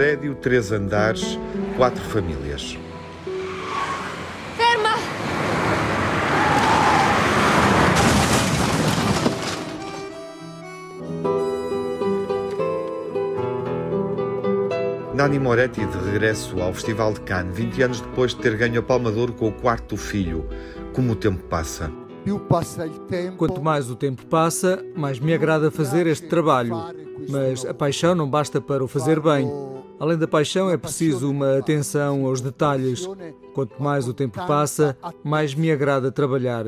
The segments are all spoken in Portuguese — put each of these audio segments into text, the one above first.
prédio, três andares, quatro famílias. Ferma! Nani Moretti de regresso ao Festival de Cannes, 20 anos depois de ter ganho a Palma de Ouro com o quarto filho. Como o tempo passa. Quanto mais o tempo passa, mais me agrada fazer este trabalho. Mas a paixão não basta para o fazer bem. Além da paixão, é preciso uma atenção aos detalhes. Quanto mais o tempo passa, mais me agrada trabalhar.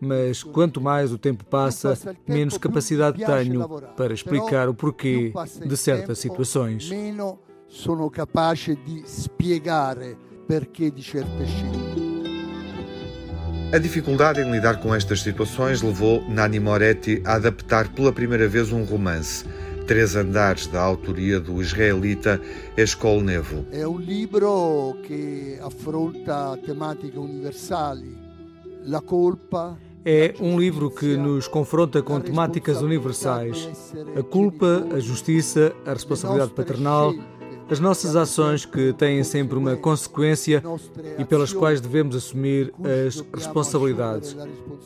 Mas quanto mais o tempo passa, menos capacidade tenho para explicar o porquê de certas situações. Sono capace di spiegare perché di certe scelte. A dificuldade em lidar com estas situações levou Nani Moretti a adaptar pela primeira vez um romance. Três Andares, da autoria do israelita Escol Nevo. É um livro que afronta temáticas universais. La culpa, é um livro que nos confronta com temáticas universais: a culpa, a justiça, a responsabilidade paternal, as nossas ações que têm sempre uma consequência e pelas quais devemos assumir as responsabilidades.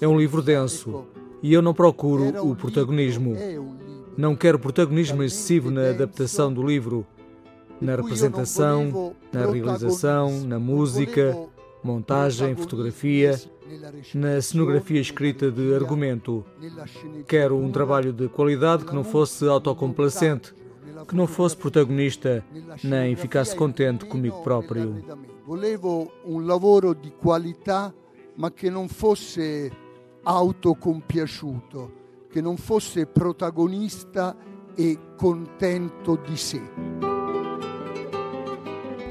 É um livro denso e eu não procuro o protagonismo. Não quero protagonismo excessivo na adaptação do livro, na representação, na realização, na música, montagem, fotografia, na cenografia escrita de argumento. Quero um trabalho de qualidade que não fosse autocomplacente que não fosse protagonista nem ficasse contente comigo próprio. Volevo um lavoro de qualidade, mas que não fosse autocompiaciuto, que não fosse protagonista e contento de si.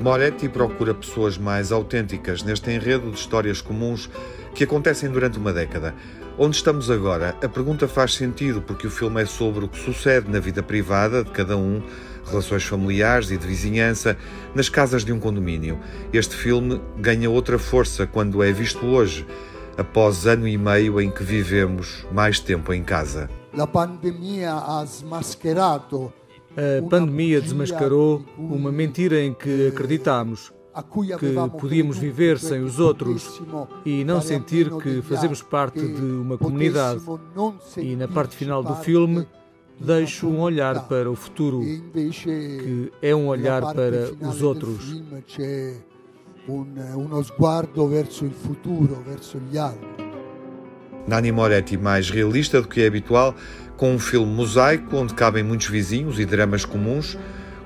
Moretti procura pessoas mais autênticas neste enredo de histórias comuns que acontecem durante uma década. Onde estamos agora? A pergunta faz sentido porque o filme é sobre o que sucede na vida privada de cada um, relações familiares e de vizinhança, nas casas de um condomínio. Este filme ganha outra força quando é visto hoje, após ano e meio em que vivemos mais tempo em casa. A pandemia a pandemia desmascarou uma mentira em que acreditámos que podíamos viver sem os outros e não sentir que fazemos parte de uma comunidade. E na parte final do filme, deixo um olhar para o futuro, que é um olhar para os outros. Uno sguardo verso il futuro, verso gli altri. Nani Moretti, mais realista do que é habitual, com um filme mosaico onde cabem muitos vizinhos e dramas comuns,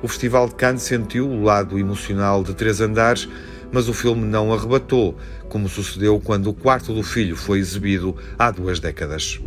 o Festival de Cannes sentiu o lado emocional de Três Andares, mas o filme não arrebatou, como sucedeu quando o quarto do filho foi exibido há duas décadas.